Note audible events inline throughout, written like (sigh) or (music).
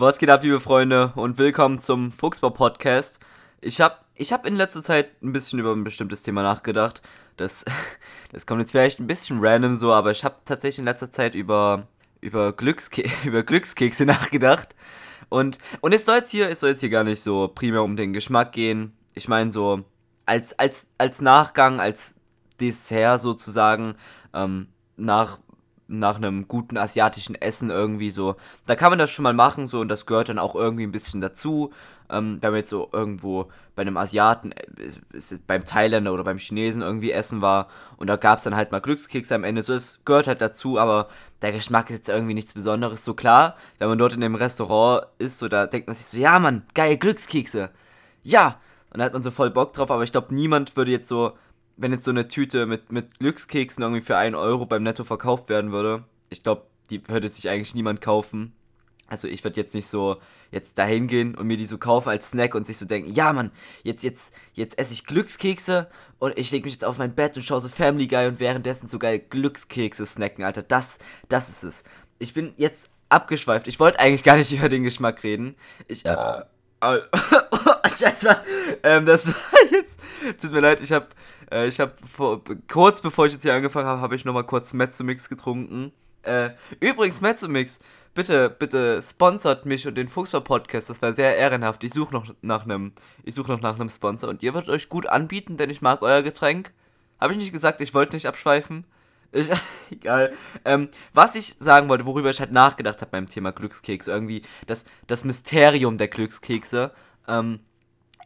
Was geht ab, liebe Freunde, und willkommen zum Fuchsbau Podcast. Ich habe ich hab in letzter Zeit ein bisschen über ein bestimmtes Thema nachgedacht. Das, (laughs) das kommt jetzt vielleicht ein bisschen random so, aber ich habe tatsächlich in letzter Zeit über, über, Glückske (laughs) über Glückskekse (laughs) nachgedacht. Und, und es soll jetzt hier, es soll jetzt hier gar nicht so primär um den Geschmack gehen. Ich meine so, als, als, als Nachgang, als Dessert sozusagen, ähm, nach nach einem guten asiatischen Essen irgendwie so. Da kann man das schon mal machen, so, und das gehört dann auch irgendwie ein bisschen dazu. Ähm, wenn man jetzt so irgendwo bei einem Asiaten, äh, beim Thailänder oder beim Chinesen irgendwie essen war und da gab es dann halt mal Glückskekse am Ende. So, es gehört halt dazu, aber der Geschmack ist jetzt irgendwie nichts Besonderes. So klar, wenn man dort in dem Restaurant ist, so, da denkt man sich so, ja Mann, geile Glückskekse. Ja! Und da hat man so voll Bock drauf, aber ich glaube, niemand würde jetzt so wenn jetzt so eine Tüte mit, mit Glückskeksen irgendwie für 1 Euro beim Netto verkauft werden würde, ich glaube, die würde sich eigentlich niemand kaufen. Also ich würde jetzt nicht so jetzt dahin gehen und mir die so kaufen als Snack und sich so denken, ja Mann, jetzt, jetzt, jetzt esse ich Glückskekse und ich lege mich jetzt auf mein Bett und schaue so Family Guy und währenddessen so geil Glückskekse snacken, Alter. Das, das ist es. Ich bin jetzt abgeschweift. Ich wollte eigentlich gar nicht (laughs) über den Geschmack reden. Ich. Äh, (laughs) oh, Scheiße. Ähm, das war jetzt. Tut mir leid, ich habe äh, ich habe kurz bevor ich jetzt hier angefangen habe, habe ich nochmal kurz Mezzomix getrunken. Äh, übrigens, Mezzomix, bitte, bitte sponsert mich und den Fuchsball Podcast. Das wäre sehr ehrenhaft. Ich suche noch nach einem, ich suche noch nach einem Sponsor und ihr würdet euch gut anbieten, denn ich mag euer Getränk. Habe ich nicht gesagt, ich wollte nicht abschweifen. Ich, (laughs) egal. Ähm, was ich sagen wollte, worüber ich halt nachgedacht habe beim Thema Glückskekse, irgendwie das, das Mysterium der Glückskekse. Ähm,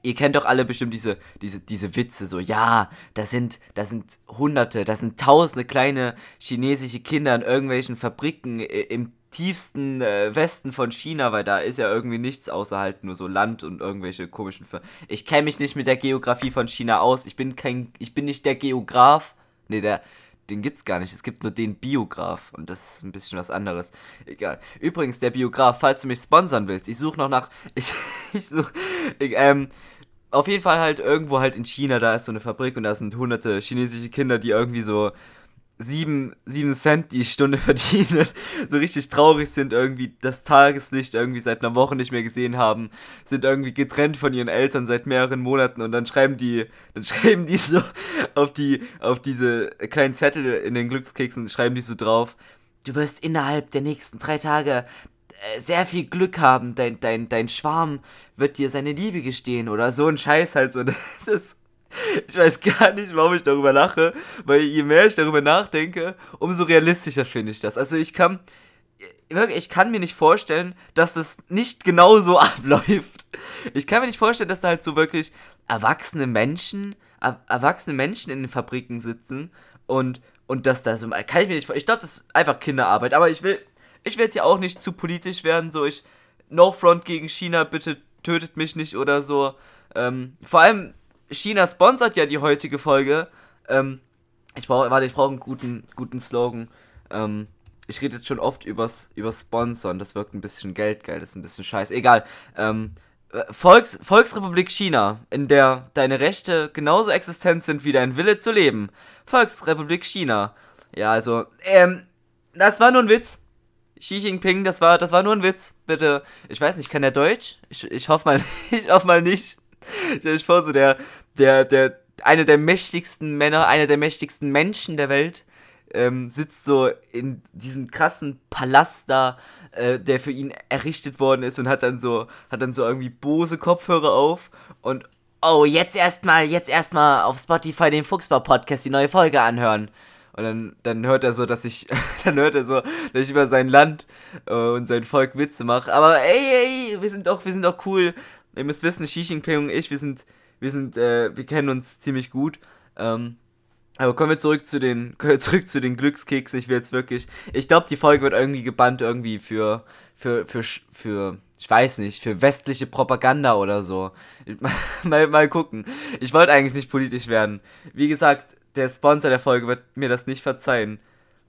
ihr kennt doch alle bestimmt diese, diese, diese Witze, so, ja, da sind, da sind hunderte, da sind tausende kleine chinesische Kinder in irgendwelchen Fabriken im tiefsten äh, Westen von China, weil da ist ja irgendwie nichts außer halt nur so Land und irgendwelche komischen Ver Ich kenne mich nicht mit der Geografie von China aus. Ich bin kein ich bin nicht der Geograf. Nee, der den gibt's gar nicht. Es gibt nur den Biograf und das ist ein bisschen was anderes. Egal. Übrigens, der Biograf, falls du mich sponsern willst, ich suche noch nach (laughs) ich ich suche ähm auf jeden Fall halt irgendwo halt in China, da ist so eine Fabrik und da sind hunderte chinesische Kinder, die irgendwie so sieben, sieben Cent die Stunde (laughs) verdienen, so richtig traurig sind, irgendwie das Tageslicht irgendwie seit einer Woche nicht mehr gesehen haben, sind irgendwie getrennt von ihren Eltern seit mehreren Monaten und dann schreiben die, dann (laughs) schreiben die so auf die, auf diese kleinen Zettel in den Glückskeksen, schreiben die so drauf, du wirst innerhalb der nächsten drei Tage äh, sehr viel Glück haben, dein, dein, dein Schwarm wird dir seine Liebe gestehen oder so ein Scheiß halt so. (laughs) Das, ich weiß gar nicht, warum ich darüber lache, weil je mehr ich darüber nachdenke, umso realistischer finde ich das. Also ich kann, wirklich, ich kann mir nicht vorstellen, dass das nicht genau so (laughs) abläuft. Ich kann mir nicht vorstellen, dass da halt so wirklich erwachsene Menschen, er, erwachsene Menschen in den Fabriken sitzen und und dass da so, kann ich mir nicht vorstellen. Ich glaube, das ist einfach Kinderarbeit, aber ich will, ich will jetzt ja auch nicht zu politisch werden, so ich, no front gegen China, bitte tötet mich nicht oder so. Ähm, vor allem, China sponsert ja die heutige Folge. Ähm, ich brauche, warte, ich brauche einen guten, guten Slogan. Ähm, ich rede jetzt schon oft übers, übers Sponsoren, das wirkt ein bisschen geldgeil, das ist ein bisschen scheiße. Egal. Ähm, Volks, Volksrepublik China, in der deine Rechte genauso existent sind wie dein Wille zu leben. Volksrepublik China. Ja, also, ähm, das war nur ein Witz. Xi Jinping, das war, das war nur ein Witz. Bitte, ich weiß nicht, kann er Deutsch? Ich, ich hoffe mal, (laughs) ich hoffe mal nicht. Dich vor, so der, der, der, einer der mächtigsten Männer, einer der mächtigsten Menschen der Welt, ähm, sitzt so in diesem krassen Palast da, äh, der für ihn errichtet worden ist und hat dann so, hat dann so irgendwie Bose Kopfhörer auf und oh, jetzt erstmal, jetzt erstmal auf Spotify den Fuchsbau Podcast die neue Folge anhören. Und dann, dann hört er so, dass ich, (laughs) dann hört er so, dass ich über sein Land äh, und sein Volk Witze mache. Aber ey, ey, wir sind doch, wir sind doch cool. Ihr müsst wissen, Xi Jinping und ich, wir sind, wir sind, äh, wir kennen uns ziemlich gut. Ähm, aber kommen wir zurück zu den, (laughs) kommen zurück zu den Glückskeksen. Ich will jetzt wirklich, ich glaube, die Folge wird irgendwie gebannt irgendwie für, für, für, für, ich weiß nicht, für westliche Propaganda oder so. (laughs) mal, mal gucken. Ich wollte eigentlich nicht politisch werden. Wie gesagt, der Sponsor der Folge wird mir das nicht verzeihen.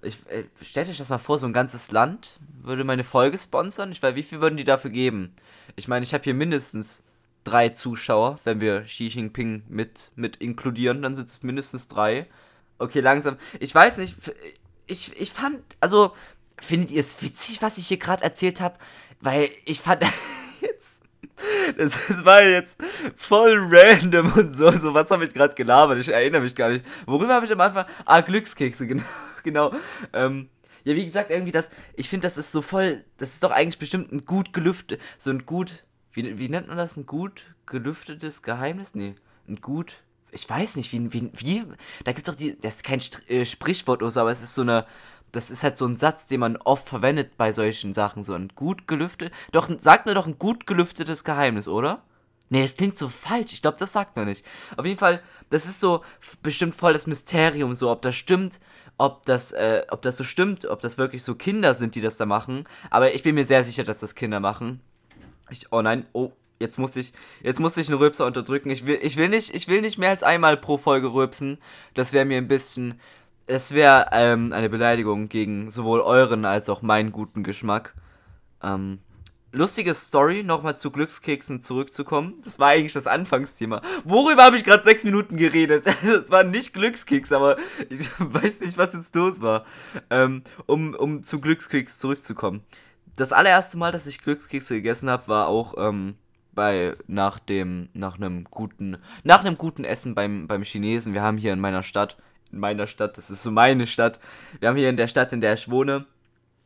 Ich, äh, stellt euch das mal vor, so ein ganzes Land würde meine Folge sponsern. Ich weiß, wie viel würden die dafür geben? Ich meine, ich habe hier mindestens drei Zuschauer. Wenn wir Xi Jinping mit, mit inkludieren, dann sind es mindestens drei. Okay, langsam. Ich weiß nicht, ich, ich fand, also, findet ihr es witzig, was ich hier gerade erzählt habe? weil ich fand (laughs) jetzt, das, das war jetzt voll random und so, so was habe ich gerade gelabert, ich erinnere mich gar nicht. Worüber habe ich am Anfang? Ah, Glückskekse, (laughs) genau, genau. Ähm, ja, wie gesagt, irgendwie das, ich finde, das ist so voll, das ist doch eigentlich bestimmt ein gut gelüftet, so ein gut, wie, wie nennt man das, ein gut gelüftetes Geheimnis? Nee, ein gut, ich weiß nicht, wie, wie, wie da gibt es doch die, das ist kein äh, Sprichwort oder so, aber es ist so eine, das ist halt so ein Satz, den man oft verwendet bei solchen Sachen, so ein gut gelüftet, doch, sagt mir doch ein gut gelüftetes Geheimnis, oder? Nee, das klingt so falsch. Ich glaube, das sagt man nicht. Auf jeden Fall, das ist so bestimmt voll das Mysterium, so ob das stimmt, ob das, äh, ob das so stimmt, ob das wirklich so Kinder sind, die das da machen. Aber ich bin mir sehr sicher, dass das Kinder machen. Ich, oh nein, oh, jetzt muss ich, jetzt muss ich einen Rülpser unterdrücken. Ich will, ich will nicht, ich will nicht mehr als einmal pro Folge rülpsen. Das wäre mir ein bisschen, es wäre ähm, eine Beleidigung gegen sowohl euren als auch meinen guten Geschmack. Ähm, lustige Story, nochmal zu Glückskeksen zurückzukommen. Das war eigentlich das Anfangsthema. Worüber habe ich gerade sechs Minuten geredet? (laughs) Es waren nicht Glückskeks, aber ich (laughs) weiß nicht, was jetzt los war. Ähm, um, um zu Glückskeks zurückzukommen. Das allererste Mal, dass ich Glückskekse gegessen habe, war auch ähm, bei nach dem nach einem guten nach einem guten Essen beim beim Chinesen. Wir haben hier in meiner Stadt, in meiner Stadt, das ist so meine Stadt. Wir haben hier in der Stadt, in der ich wohne,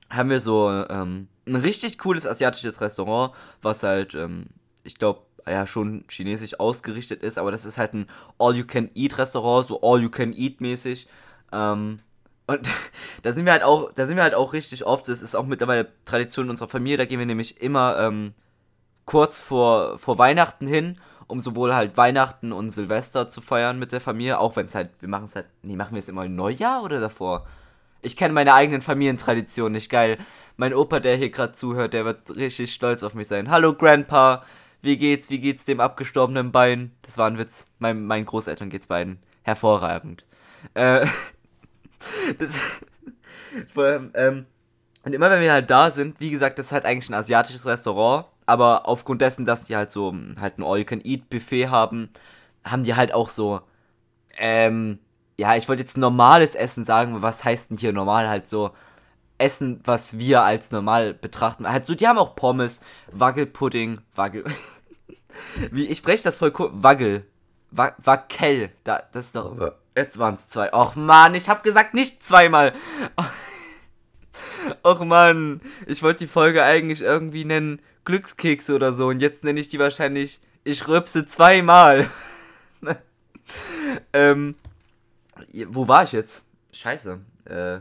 haben wir so ähm, ein richtig cooles asiatisches Restaurant, was halt, ähm, ich glaube, ja, schon chinesisch ausgerichtet ist, aber das ist halt ein All-You-Can-Eat-Restaurant, so All-You-Can-Eat-mäßig. Ähm, und (laughs) da sind wir halt auch, da sind wir halt auch richtig oft. Das ist auch mittlerweile Tradition unserer Familie. Da gehen wir nämlich immer ähm, kurz vor, vor Weihnachten hin, um sowohl halt Weihnachten und Silvester zu feiern mit der Familie. Auch wenn es halt, wir machen es halt, nee, machen wir es immer im Neujahr oder davor? Ich kenne meine eigenen Familientraditionen nicht geil. Mein Opa, der hier gerade zuhört, der wird richtig stolz auf mich sein. Hallo Grandpa, wie geht's? Wie geht's dem abgestorbenen Bein? Das war ein Witz. Mein, meinen Großeltern geht's beiden hervorragend. Äh, (laughs) das, ähm, und immer wenn wir halt da sind, wie gesagt, das ist halt eigentlich ein asiatisches Restaurant, aber aufgrund dessen, dass die halt so halt ein All-You-Can-Eat-Buffet haben, haben die halt auch so, ähm, ja, ich wollte jetzt normales Essen sagen, was heißt denn hier normal? Halt so Essen, was wir als normal betrachten. Halt so, die haben auch Pommes, Wackelpudding, Wackel. (laughs) Wie, ich spreche das voll cool. Wagel. Wa Wackel. Da, das ist doch. Jetzt waren es zwei. Och man, ich hab gesagt nicht zweimal. (laughs) Och man, ich wollte die Folge eigentlich irgendwie nennen Glückskekse oder so und jetzt nenne ich die wahrscheinlich Ich rübse zweimal. (laughs) ähm, wo war ich jetzt? Scheiße. Äh,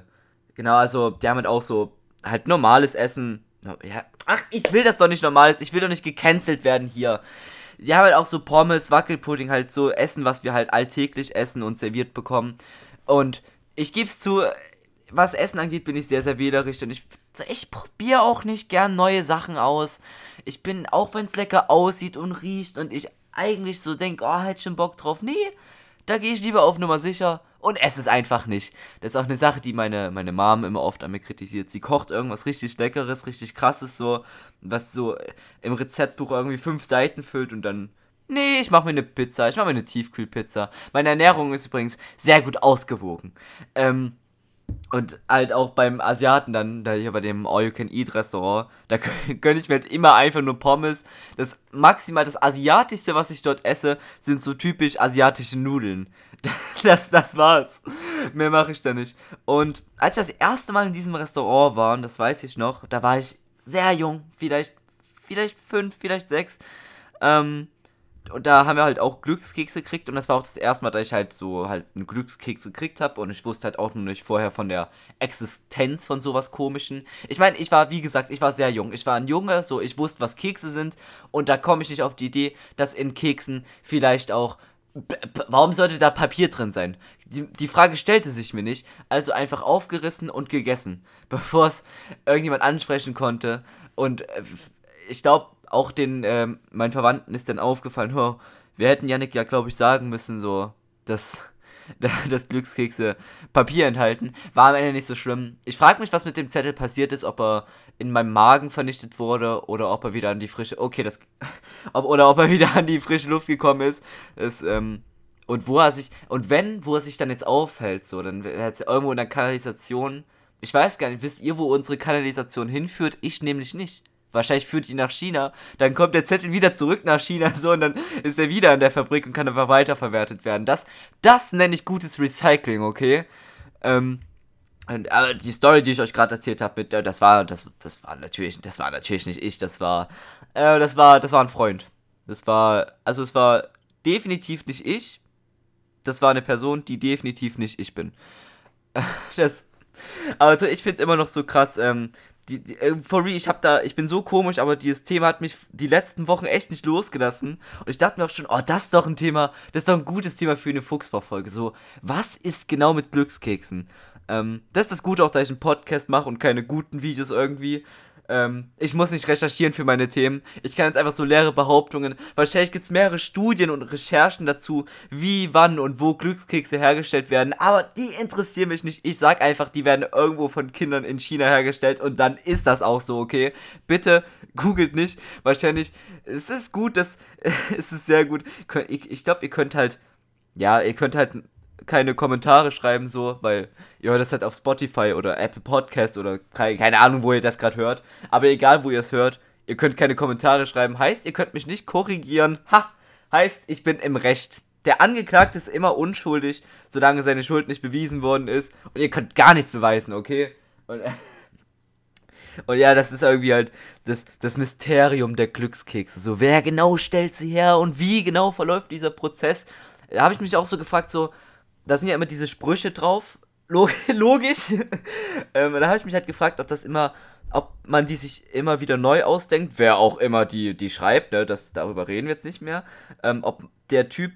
genau, also die haben halt auch so halt normales Essen. Ja, ach, ich will das doch nicht normales. Ich will doch nicht gecancelt werden hier. Die haben halt auch so Pommes, Wackelpudding, halt so Essen, was wir halt alltäglich essen und serviert bekommen. Und ich geb's zu, was Essen angeht, bin ich sehr, sehr wählerisch und ich, ich probiere auch nicht gern neue Sachen aus. Ich bin, auch wenn es lecker aussieht und riecht und ich eigentlich so denke, oh, hätte schon Bock drauf. Nee, da gehe ich lieber auf Nummer sicher und esse es einfach nicht. Das ist auch eine Sache, die meine, meine Mom immer oft an mir kritisiert. Sie kocht irgendwas richtig Leckeres, richtig Krasses, so, was so im Rezeptbuch irgendwie fünf Seiten füllt und dann. Nee, ich mache mir eine Pizza, ich mache mir eine Tiefkühlpizza. Meine Ernährung ist übrigens sehr gut ausgewogen. Ähm, und halt auch beim Asiaten dann, da hier bei dem All-You-Can-Eat-Restaurant, da (laughs) gönne ich mir halt immer einfach nur Pommes. Das maximal das Asiatischste, was ich dort esse, sind so typisch asiatische Nudeln. (laughs) Das, das war's. Mehr mache ich da nicht. Und als ich das erste Mal in diesem Restaurant war, das weiß ich noch, da war ich sehr jung, vielleicht, vielleicht fünf, vielleicht sechs. Ähm, und da haben wir halt auch Glückskekse gekriegt und das war auch das erste Mal, dass ich halt so halt einen Glückskeks gekriegt habe und ich wusste halt auch noch nicht vorher von der Existenz von sowas komischen. Ich meine, ich war, wie gesagt, ich war sehr jung. Ich war ein Junge, so ich wusste, was Kekse sind und da komme ich nicht auf die Idee, dass in Keksen vielleicht auch warum sollte da Papier drin sein? Die, die Frage stellte sich mir nicht, also einfach aufgerissen und gegessen, (laughs) bevor es irgendjemand ansprechen konnte und äh, ich glaube, auch den, äh, meinen Verwandten ist dann aufgefallen, oh, wir hätten Janik ja, glaube ich, sagen müssen, so, dass, (laughs) dass Glückskekse Papier enthalten. War am Ende nicht so schlimm. Ich frage mich, was mit dem Zettel passiert ist, ob er in meinem Magen vernichtet wurde oder ob er wieder an die frische, okay, das, (laughs) ob, oder ob er wieder an die frische Luft gekommen ist. Das, ähm, und wo er sich, und wenn, wo er sich dann jetzt aufhält, so, dann hat er irgendwo in der Kanalisation, ich weiß gar nicht, wisst ihr, wo unsere Kanalisation hinführt? Ich nämlich nicht. Wahrscheinlich führt die nach China, dann kommt der Zettel wieder zurück nach China, so, und dann ist er wieder in der Fabrik und kann einfach weiterverwertet werden. Das, das nenne ich gutes Recycling, okay? Ähm, und, aber die Story, die ich euch gerade erzählt habe, mit, äh, das war, das, das war natürlich, das war natürlich nicht ich, das war, äh, das war, das war ein Freund. Das war, also es war definitiv nicht ich. Das war eine Person, die definitiv nicht ich bin. (laughs) das, aber ich finde es immer noch so krass, ähm, die, die, äh, for real, ich hab da, ich bin so komisch, aber dieses Thema hat mich die letzten Wochen echt nicht losgelassen. Und ich dachte mir auch schon, oh, das ist doch ein Thema, das ist doch ein gutes Thema für eine Fuchsbaufolge. So, was ist genau mit Glückskeksen? Ähm, das ist das Gute auch, dass ich einen Podcast mache und keine guten Videos irgendwie. Ähm, ich muss nicht recherchieren für meine Themen. Ich kann jetzt einfach so leere Behauptungen. Wahrscheinlich gibt es mehrere Studien und Recherchen dazu, wie, wann und wo Glückskekse hergestellt werden. Aber die interessieren mich nicht. Ich sag einfach, die werden irgendwo von Kindern in China hergestellt und dann ist das auch so, okay? Bitte googelt nicht. Wahrscheinlich, es ist gut, das, (laughs) es ist sehr gut. Ich, ich glaube, ihr könnt halt, ja, ihr könnt halt keine Kommentare schreiben, so, weil ihr hört das halt auf Spotify oder Apple Podcast oder keine Ahnung, wo ihr das gerade hört. Aber egal, wo ihr es hört, ihr könnt keine Kommentare schreiben. Heißt, ihr könnt mich nicht korrigieren. Ha! Heißt, ich bin im Recht. Der Angeklagte ist immer unschuldig, solange seine Schuld nicht bewiesen worden ist. Und ihr könnt gar nichts beweisen, okay? Und, (laughs) und ja, das ist irgendwie halt das, das Mysterium der Glückskekse. So, wer genau stellt sie her und wie genau verläuft dieser Prozess? Da habe ich mich auch so gefragt, so, da sind ja immer diese Sprüche drauf. (laughs) Logisch. ähm, da habe ich mich halt gefragt, ob das immer, ob man die sich immer wieder neu ausdenkt, wer auch immer die, die schreibt, ne, das, darüber reden wir jetzt nicht mehr. Ähm, ob der Typ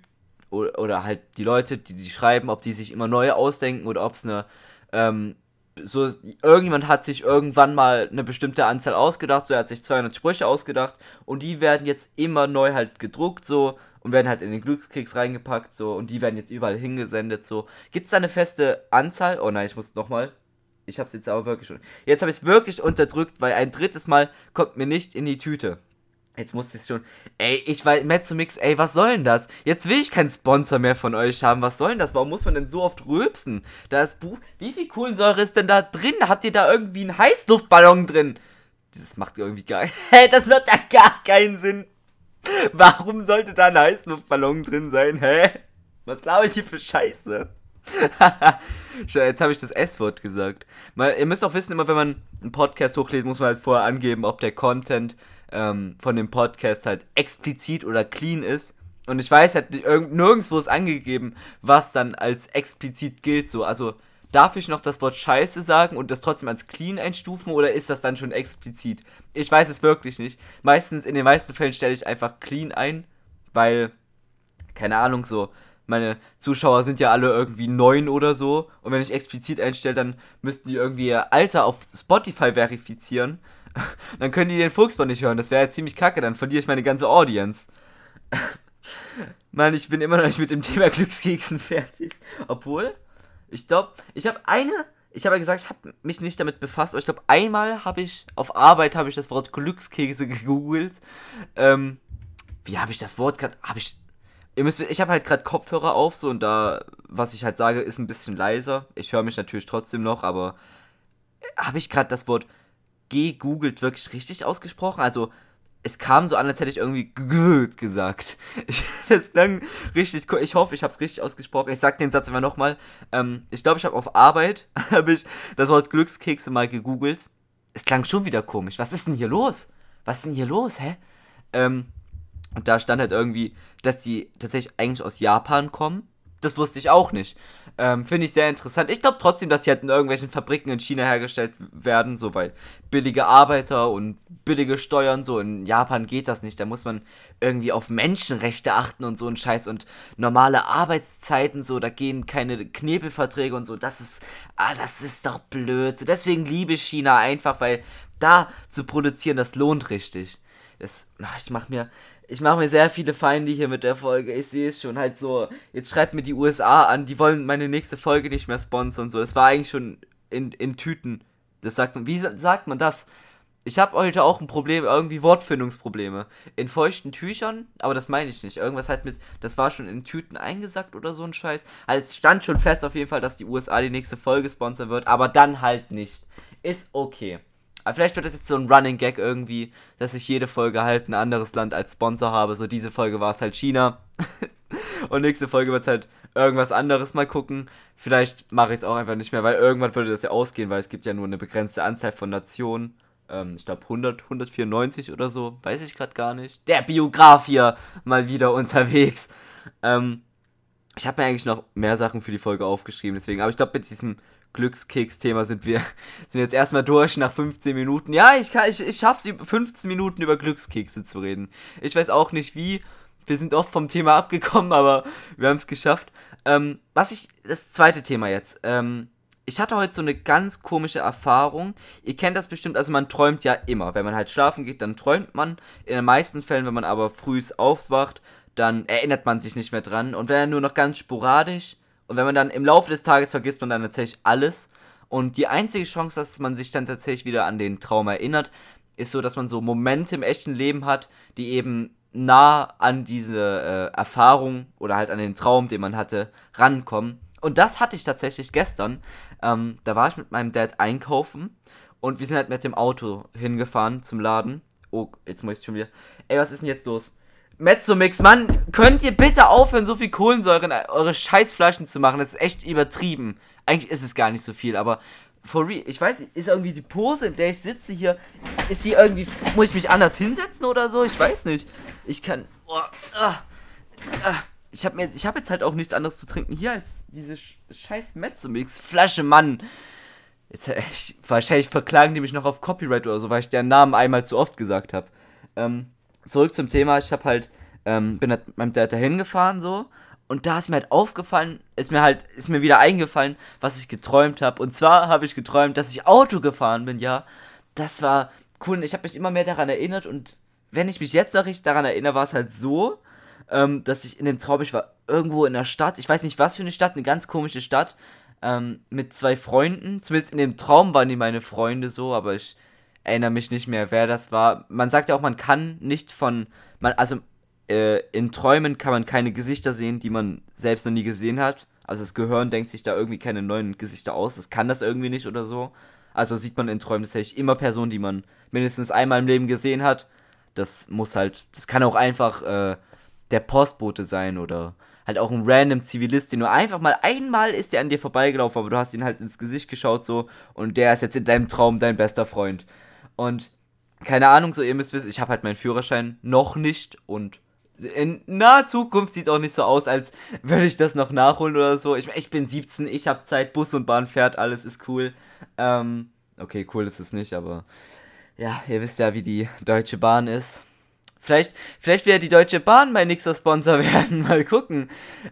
oder, oder, halt die Leute, die die schreiben, ob die sich immer neu ausdenken oder ob es eine, ähm, so, irgendjemand hat sich irgendwann mal eine bestimmte Anzahl ausgedacht, so er hat sich 200 Sprüche ausgedacht und die werden jetzt immer neu halt gedruckt, so und werden halt in den Glückskeks reingepackt, so, und die werden jetzt überall hingesendet, so. Gibt es da eine feste Anzahl? Oh nein, ich muss nochmal. Ich hab's jetzt aber wirklich schon. Jetzt habe ich es wirklich unterdrückt, weil ein drittes Mal kommt mir nicht in die Tüte. Jetzt musste ich schon. Ey, ich weiß, Mezzomix, ey, was soll denn das? Jetzt will ich keinen Sponsor mehr von euch haben. Was soll denn das? Warum muss man denn so oft rülpsen? Da ist Buch. Wie viel Kohlensäure ist denn da drin? Habt ihr da irgendwie einen Heißluftballon drin? Das macht irgendwie gar. (laughs) Hä, das wird ja gar keinen Sinn. (laughs) Warum sollte da ein Heißluftballon drin sein? Hä? Was glaube ich hier für Scheiße? (laughs) Jetzt habe ich das S-Wort gesagt. Mal, ihr müsst auch wissen, immer wenn man einen Podcast hochlädt, muss man halt vorher angeben, ob der Content ähm, von dem Podcast halt explizit oder clean ist. Und ich weiß halt, nirgendwo ist angegeben, was dann als explizit gilt. So, also Darf ich noch das Wort Scheiße sagen und das trotzdem als clean einstufen oder ist das dann schon explizit? Ich weiß es wirklich nicht. Meistens, in den meisten Fällen stelle ich einfach clean ein, weil, keine Ahnung, so, meine Zuschauer sind ja alle irgendwie neun oder so. Und wenn ich explizit einstelle, dann müssten die irgendwie ihr Alter auf Spotify verifizieren. (laughs) dann können die den Fuchsball nicht hören. Das wäre ja ziemlich kacke, dann verliere ich meine ganze Audience. (laughs) Mann, ich bin immer noch nicht mit dem Thema Glückskeksen fertig. Obwohl, ich glaube, ich habe eine, ich habe ja gesagt, ich habe mich nicht damit befasst, aber ich glaube, einmal habe ich, auf Arbeit habe ich das Wort Glückskekse (laughs) gegoogelt. Ähm, wie habe ich das Wort gerade, habe ich, ihr müsst, ich habe halt gerade Kopfhörer auf, so, und da, was ich halt sage, ist ein bisschen leiser. Ich höre mich natürlich trotzdem noch, aber habe ich gerade das Wort gegoogelt wirklich richtig ausgesprochen? Also, es kam so an, als hätte ich irgendwie gesagt. Ich, (laughs) das klang richtig cool. Ich hoffe, ich habe es richtig ausgesprochen. Ich sag den Satz immer nochmal. Ähm, ich glaube, ich habe auf Arbeit (laughs) habe ich das Wort Glückskekse mal gegoogelt. Es klang schon wieder komisch. Was ist denn hier los? Was ist denn hier los, hä? Ähm, und da stand halt irgendwie, dass die tatsächlich eigentlich aus Japan kommen. Das wusste ich auch nicht. Ähm, Finde ich sehr interessant. Ich glaube trotzdem, dass sie halt in irgendwelchen Fabriken in China hergestellt werden, so weil billige Arbeiter und billige Steuern, so in Japan geht das nicht. Da muss man irgendwie auf Menschenrechte achten und so ein Scheiß und normale Arbeitszeiten, so, da gehen keine Knebelverträge und so. Das ist, ah, das ist doch blöd. So, deswegen liebe ich China einfach, weil da zu produzieren, das lohnt richtig. Das, ach, ich mach mir, ich mache mir sehr viele Feinde hier mit der Folge. Ich sehe es schon halt so. Jetzt schreibt mir die USA an, die wollen meine nächste Folge nicht mehr sponsern und so. Das war eigentlich schon in, in Tüten. Das sagt man. Wie sagt man das? Ich habe heute auch ein Problem, irgendwie Wortfindungsprobleme. In feuchten Tüchern, aber das meine ich nicht. Irgendwas halt mit, das war schon in Tüten eingesackt oder so ein Scheiß. Also es stand schon fest auf jeden Fall, dass die USA die nächste Folge sponsern wird, aber dann halt nicht. Ist okay. Aber vielleicht wird das jetzt so ein Running Gag irgendwie, dass ich jede Folge halt ein anderes Land als Sponsor habe. So diese Folge war es halt China. (laughs) Und nächste Folge wird es halt irgendwas anderes mal gucken. Vielleicht mache ich es auch einfach nicht mehr, weil irgendwann würde das ja ausgehen, weil es gibt ja nur eine begrenzte Anzahl von Nationen. Ähm, ich glaube 100, 194 oder so. Weiß ich gerade gar nicht. Der Biograf hier mal wieder unterwegs. Ähm, ich habe mir eigentlich noch mehr Sachen für die Folge aufgeschrieben, deswegen. Aber ich glaube, mit diesem Glückskeks-Thema sind wir (laughs) sind jetzt erstmal durch nach 15 Minuten. Ja, ich, kann, ich, ich schaff's, 15 Minuten über Glückskekse zu reden. Ich weiß auch nicht wie. Wir sind oft vom Thema abgekommen, aber wir haben es geschafft. Ähm, was ich, das zweite Thema jetzt. Ähm, ich hatte heute so eine ganz komische Erfahrung. Ihr kennt das bestimmt, also man träumt ja immer. Wenn man halt schlafen geht, dann träumt man. In den meisten Fällen, wenn man aber früh aufwacht, dann erinnert man sich nicht mehr dran. Und wenn er nur noch ganz sporadisch, und wenn man dann im Laufe des Tages vergisst man dann tatsächlich alles. Und die einzige Chance, dass man sich dann tatsächlich wieder an den Traum erinnert, ist so, dass man so Momente im echten Leben hat, die eben nah an diese äh, Erfahrung oder halt an den Traum, den man hatte, rankommen. Und das hatte ich tatsächlich gestern. Ähm, da war ich mit meinem Dad einkaufen und wir sind halt mit dem Auto hingefahren zum Laden. Oh, jetzt muss ich schon wieder. Ey, was ist denn jetzt los? Mezzomix, Mann, könnt ihr bitte aufhören, so viel Kohlensäure in eure Scheißflaschen zu machen? Das ist echt übertrieben. Eigentlich ist es gar nicht so viel, aber for real, ich weiß ist irgendwie die Pose, in der ich sitze hier, ist die irgendwie, muss ich mich anders hinsetzen oder so? Ich weiß nicht. Ich kann, oh, ah, ah, ich habe habe jetzt halt auch nichts anderes zu trinken hier als diese scheiß Mezzomix-Flasche, Mann. Jetzt, äh, ich, wahrscheinlich verklagen die mich noch auf Copyright oder so, weil ich deren Namen einmal zu oft gesagt habe. Ähm, zurück zum Thema, ich habe halt, ähm, bin halt mit meinem Dad dahin gefahren so und da ist mir halt aufgefallen, ist mir halt, ist mir wieder eingefallen, was ich geträumt habe. Und zwar habe ich geträumt, dass ich Auto gefahren bin, ja. Das war cool ich habe mich immer mehr daran erinnert und wenn ich mich jetzt noch richtig daran erinnere, war es halt so, ähm, dass ich in dem Traum, ich war irgendwo in der Stadt, ich weiß nicht was für eine Stadt, eine ganz komische Stadt, ähm, mit zwei Freunden. Zumindest in dem Traum waren die meine Freunde so, aber ich erinnere mich nicht mehr, wer das war. Man sagt ja auch, man kann nicht von, man, also äh, in Träumen kann man keine Gesichter sehen, die man selbst noch nie gesehen hat. Also das Gehirn denkt sich da irgendwie keine neuen Gesichter aus. Das kann das irgendwie nicht oder so. Also sieht man in Träumen tatsächlich immer Personen, die man mindestens einmal im Leben gesehen hat. Das muss halt, das kann auch einfach äh, der Postbote sein oder halt auch ein random Zivilist, den du einfach mal einmal ist der an dir vorbeigelaufen, aber du hast ihn halt ins Gesicht geschaut so und der ist jetzt in deinem Traum dein bester Freund. Und keine Ahnung, so ihr müsst wissen, ich habe halt meinen Führerschein noch nicht und in naher Zukunft sieht es auch nicht so aus, als würde ich das noch nachholen oder so. Ich, ich bin 17, ich habe Zeit, Bus und Bahn fährt, alles ist cool. Ähm, okay, cool ist es nicht, aber ja, ihr wisst ja, wie die Deutsche Bahn ist. Vielleicht, vielleicht wäre die Deutsche Bahn mein nächster Sponsor (laughs) werden, mal gucken.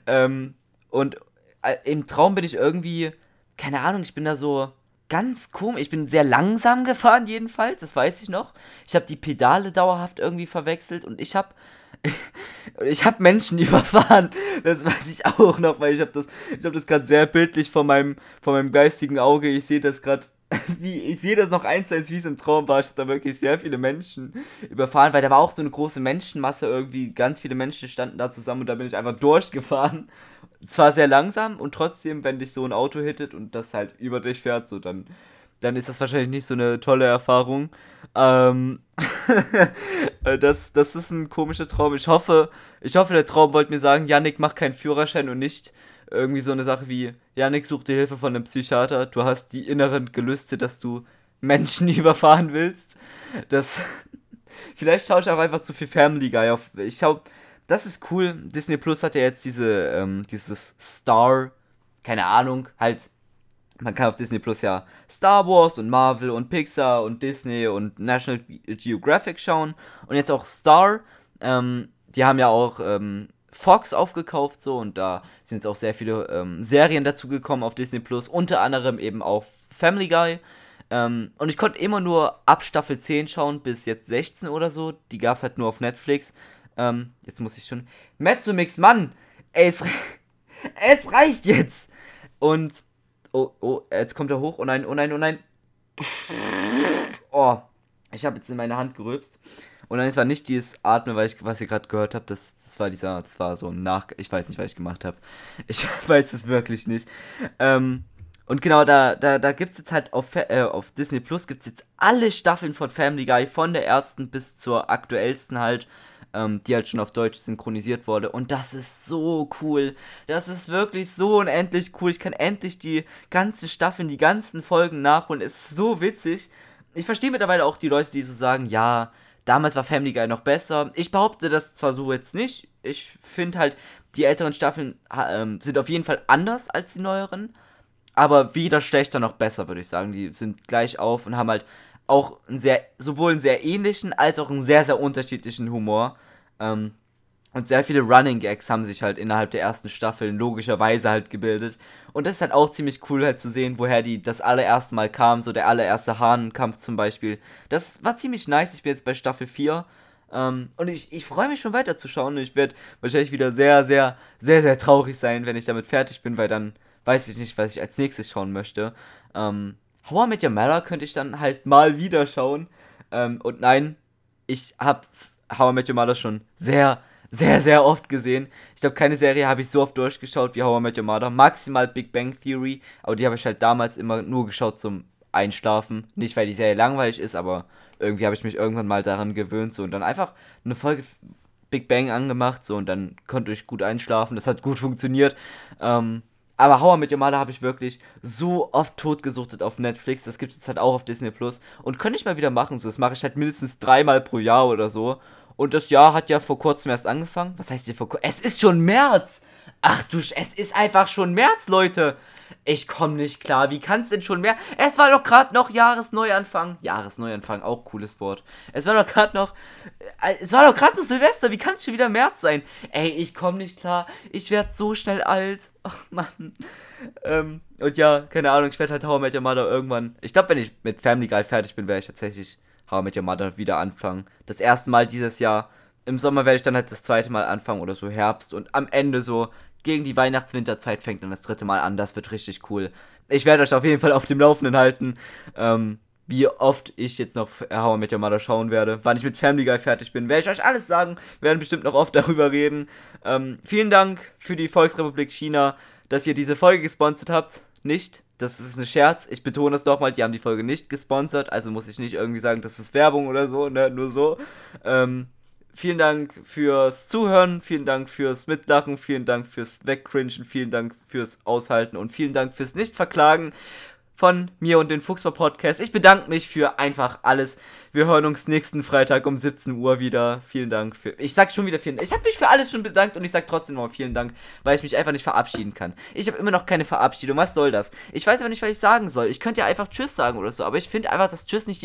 Ähm, und äh, im Traum bin ich irgendwie, keine Ahnung, ich bin da so ganz komisch. Ich bin sehr langsam (laughs) gefahren, jedenfalls, das weiß ich noch. Ich habe die Pedale dauerhaft irgendwie verwechselt und ich habe (laughs) ich habe Menschen (laughs) überfahren. Das weiß ich auch noch, weil ich habe das ich habe das gerade sehr bildlich vor meinem vor meinem geistigen Auge. Ich sehe das gerade wie ich sehe das noch eins als wie es im Traum war. Ich habe da wirklich sehr viele Menschen überfahren, weil da war auch so eine große Menschenmasse irgendwie. Ganz viele Menschen standen da zusammen und da bin ich einfach durchgefahren zwar sehr langsam und trotzdem, wenn dich so ein Auto hittet und das halt über dich fährt, so dann, dann ist das wahrscheinlich nicht so eine tolle Erfahrung. Ähm, (laughs) das, das ist ein komischer Traum. Ich hoffe, ich hoffe, der Traum wollte mir sagen, Yannick, mach keinen Führerschein und nicht irgendwie so eine Sache wie, Yannick, such dir Hilfe von einem Psychiater. Du hast die inneren Gelüste, dass du Menschen (laughs) überfahren willst. Das. (laughs) Vielleicht schaue ich auch einfach zu viel Family Guy auf. Ich schau, das ist cool. Disney Plus hat ja jetzt diese, ähm, dieses Star, keine Ahnung, halt, man kann auf Disney Plus ja Star Wars und Marvel und Pixar und Disney und National Geographic schauen. Und jetzt auch Star, ähm, die haben ja auch ähm, Fox aufgekauft so und da sind jetzt auch sehr viele ähm, Serien dazu gekommen auf Disney Plus, unter anderem eben auch Family Guy. Ähm, und ich konnte immer nur ab Staffel 10 schauen, bis jetzt 16 oder so. Die gab es halt nur auf Netflix. Ähm, jetzt muss ich schon. Mezzomix, Mann! Ey, es, (laughs) es reicht jetzt! Und. Oh, oh, jetzt kommt er hoch. Oh nein, oh nein, oh nein. Oh, ich habe jetzt in meine Hand gerülpst. Und dann es war nicht dieses Atmen, weil ich, was ihr gerade gehört habt, das, das war dieser, das war so ein Nach... Ich weiß nicht, was ich gemacht habe. Ich (laughs) weiß es wirklich nicht. Ähm, Und genau, da, da, da gibt es jetzt halt auf, äh, auf Disney Plus gibt es jetzt alle Staffeln von Family Guy, von der ersten bis zur aktuellsten halt, ähm, die halt schon auf Deutsch synchronisiert wurde. Und das ist so cool. Das ist wirklich so unendlich cool. Ich kann endlich die ganze Staffeln, die ganzen Folgen nachholen. Es ist so witzig. Ich verstehe mittlerweile auch die Leute, die so sagen, ja, damals war Family Guy noch besser. Ich behaupte das zwar so jetzt nicht. Ich finde halt, die älteren Staffeln äh, sind auf jeden Fall anders als die neueren aber weder schlechter noch besser, würde ich sagen. Die sind gleich auf und haben halt auch einen sehr, sowohl einen sehr ähnlichen als auch einen sehr, sehr unterschiedlichen Humor. Ähm, und sehr viele Running Gags haben sich halt innerhalb der ersten Staffeln logischerweise halt gebildet. Und das ist halt auch ziemlich cool halt zu sehen, woher die das allererste Mal kam. So der allererste Hahnenkampf zum Beispiel. Das war ziemlich nice. Ich bin jetzt bei Staffel 4. Ähm, und ich, ich freue mich schon weiter zu schauen. Ich werde wahrscheinlich wieder sehr, sehr, sehr, sehr traurig sein, wenn ich damit fertig bin, weil dann weiß ich nicht, was ich als nächstes schauen möchte. Ähm, How I Met Your Mother könnte ich dann halt mal wieder schauen. Ähm, und nein, ich habe How I Met Your Mother schon sehr, sehr, sehr oft gesehen. Ich glaube, keine Serie habe ich so oft durchgeschaut wie How I Met Your Mother. Maximal Big Bang Theory, aber die habe ich halt damals immer nur geschaut zum Einschlafen. Nicht, weil die Serie langweilig ist, aber irgendwie habe ich mich irgendwann mal daran gewöhnt so und dann einfach eine Folge Big Bang angemacht so und dann konnte ich gut einschlafen. Das hat gut funktioniert. Ähm, aber Met Your Mother habe ich wirklich so oft totgesuchtet auf Netflix. Das gibt es jetzt halt auch auf Disney Plus. Und könnte ich mal wieder machen. So, das mache ich halt mindestens dreimal pro Jahr oder so. Und das Jahr hat ja vor kurzem erst angefangen. Was heißt hier vor kurzem? Es ist schon März! Ach du, es ist einfach schon März, Leute! Ich komme nicht klar. Wie kann es denn schon mehr? Es war doch gerade noch Jahresneuanfang. Jahresneuanfang, auch cooles Wort. Es war doch gerade noch. Äh, es war doch gerade noch Silvester. Wie kann es schon wieder März sein? Ey, ich komme nicht klar. Ich werde so schnell alt. Ach, Mann. Ähm, und ja, keine Ahnung. Ich werde halt How I Met Your Mother irgendwann. Ich glaube, wenn ich mit Family Guy fertig bin, werde ich tatsächlich How I Met Your Mother wieder anfangen. Das erste Mal dieses Jahr. Im Sommer werde ich dann halt das zweite Mal anfangen oder so Herbst. Und am Ende so gegen die Weihnachts-Winterzeit fängt dann das dritte Mal an. Das wird richtig cool. Ich werde euch auf jeden Fall auf dem Laufenden halten, ähm, wie oft ich jetzt noch How I Met Your Mother schauen werde. Wann ich mit Family Guy fertig bin, werde ich euch alles sagen. Wir werden bestimmt noch oft (laughs) darüber reden. Ähm, vielen Dank für die Volksrepublik China, dass ihr diese Folge gesponsert habt. Nicht, das ist ein Scherz. Ich betone das doch mal, die haben die Folge nicht gesponsert. Also muss ich nicht irgendwie sagen, das ist Werbung oder so, ne? Nur so. Ähm, Vielen Dank fürs Zuhören, vielen Dank fürs Mitlachen, vielen Dank fürs Wegcringen, vielen Dank fürs Aushalten und vielen Dank fürs Nichtverklagen von mir und den Fuchsbar Podcast. Ich bedanke mich für einfach alles. Wir hören uns nächsten Freitag um 17 Uhr wieder. Vielen Dank für. Ich sag schon wieder vielen Dank. Ich habe mich für alles schon bedankt und ich sag trotzdem noch vielen Dank, weil ich mich einfach nicht verabschieden kann. Ich habe immer noch keine Verabschiedung. Was soll das? Ich weiß aber nicht, was ich sagen soll. Ich könnte ja einfach Tschüss sagen oder so, aber ich finde einfach, dass Tschüss nicht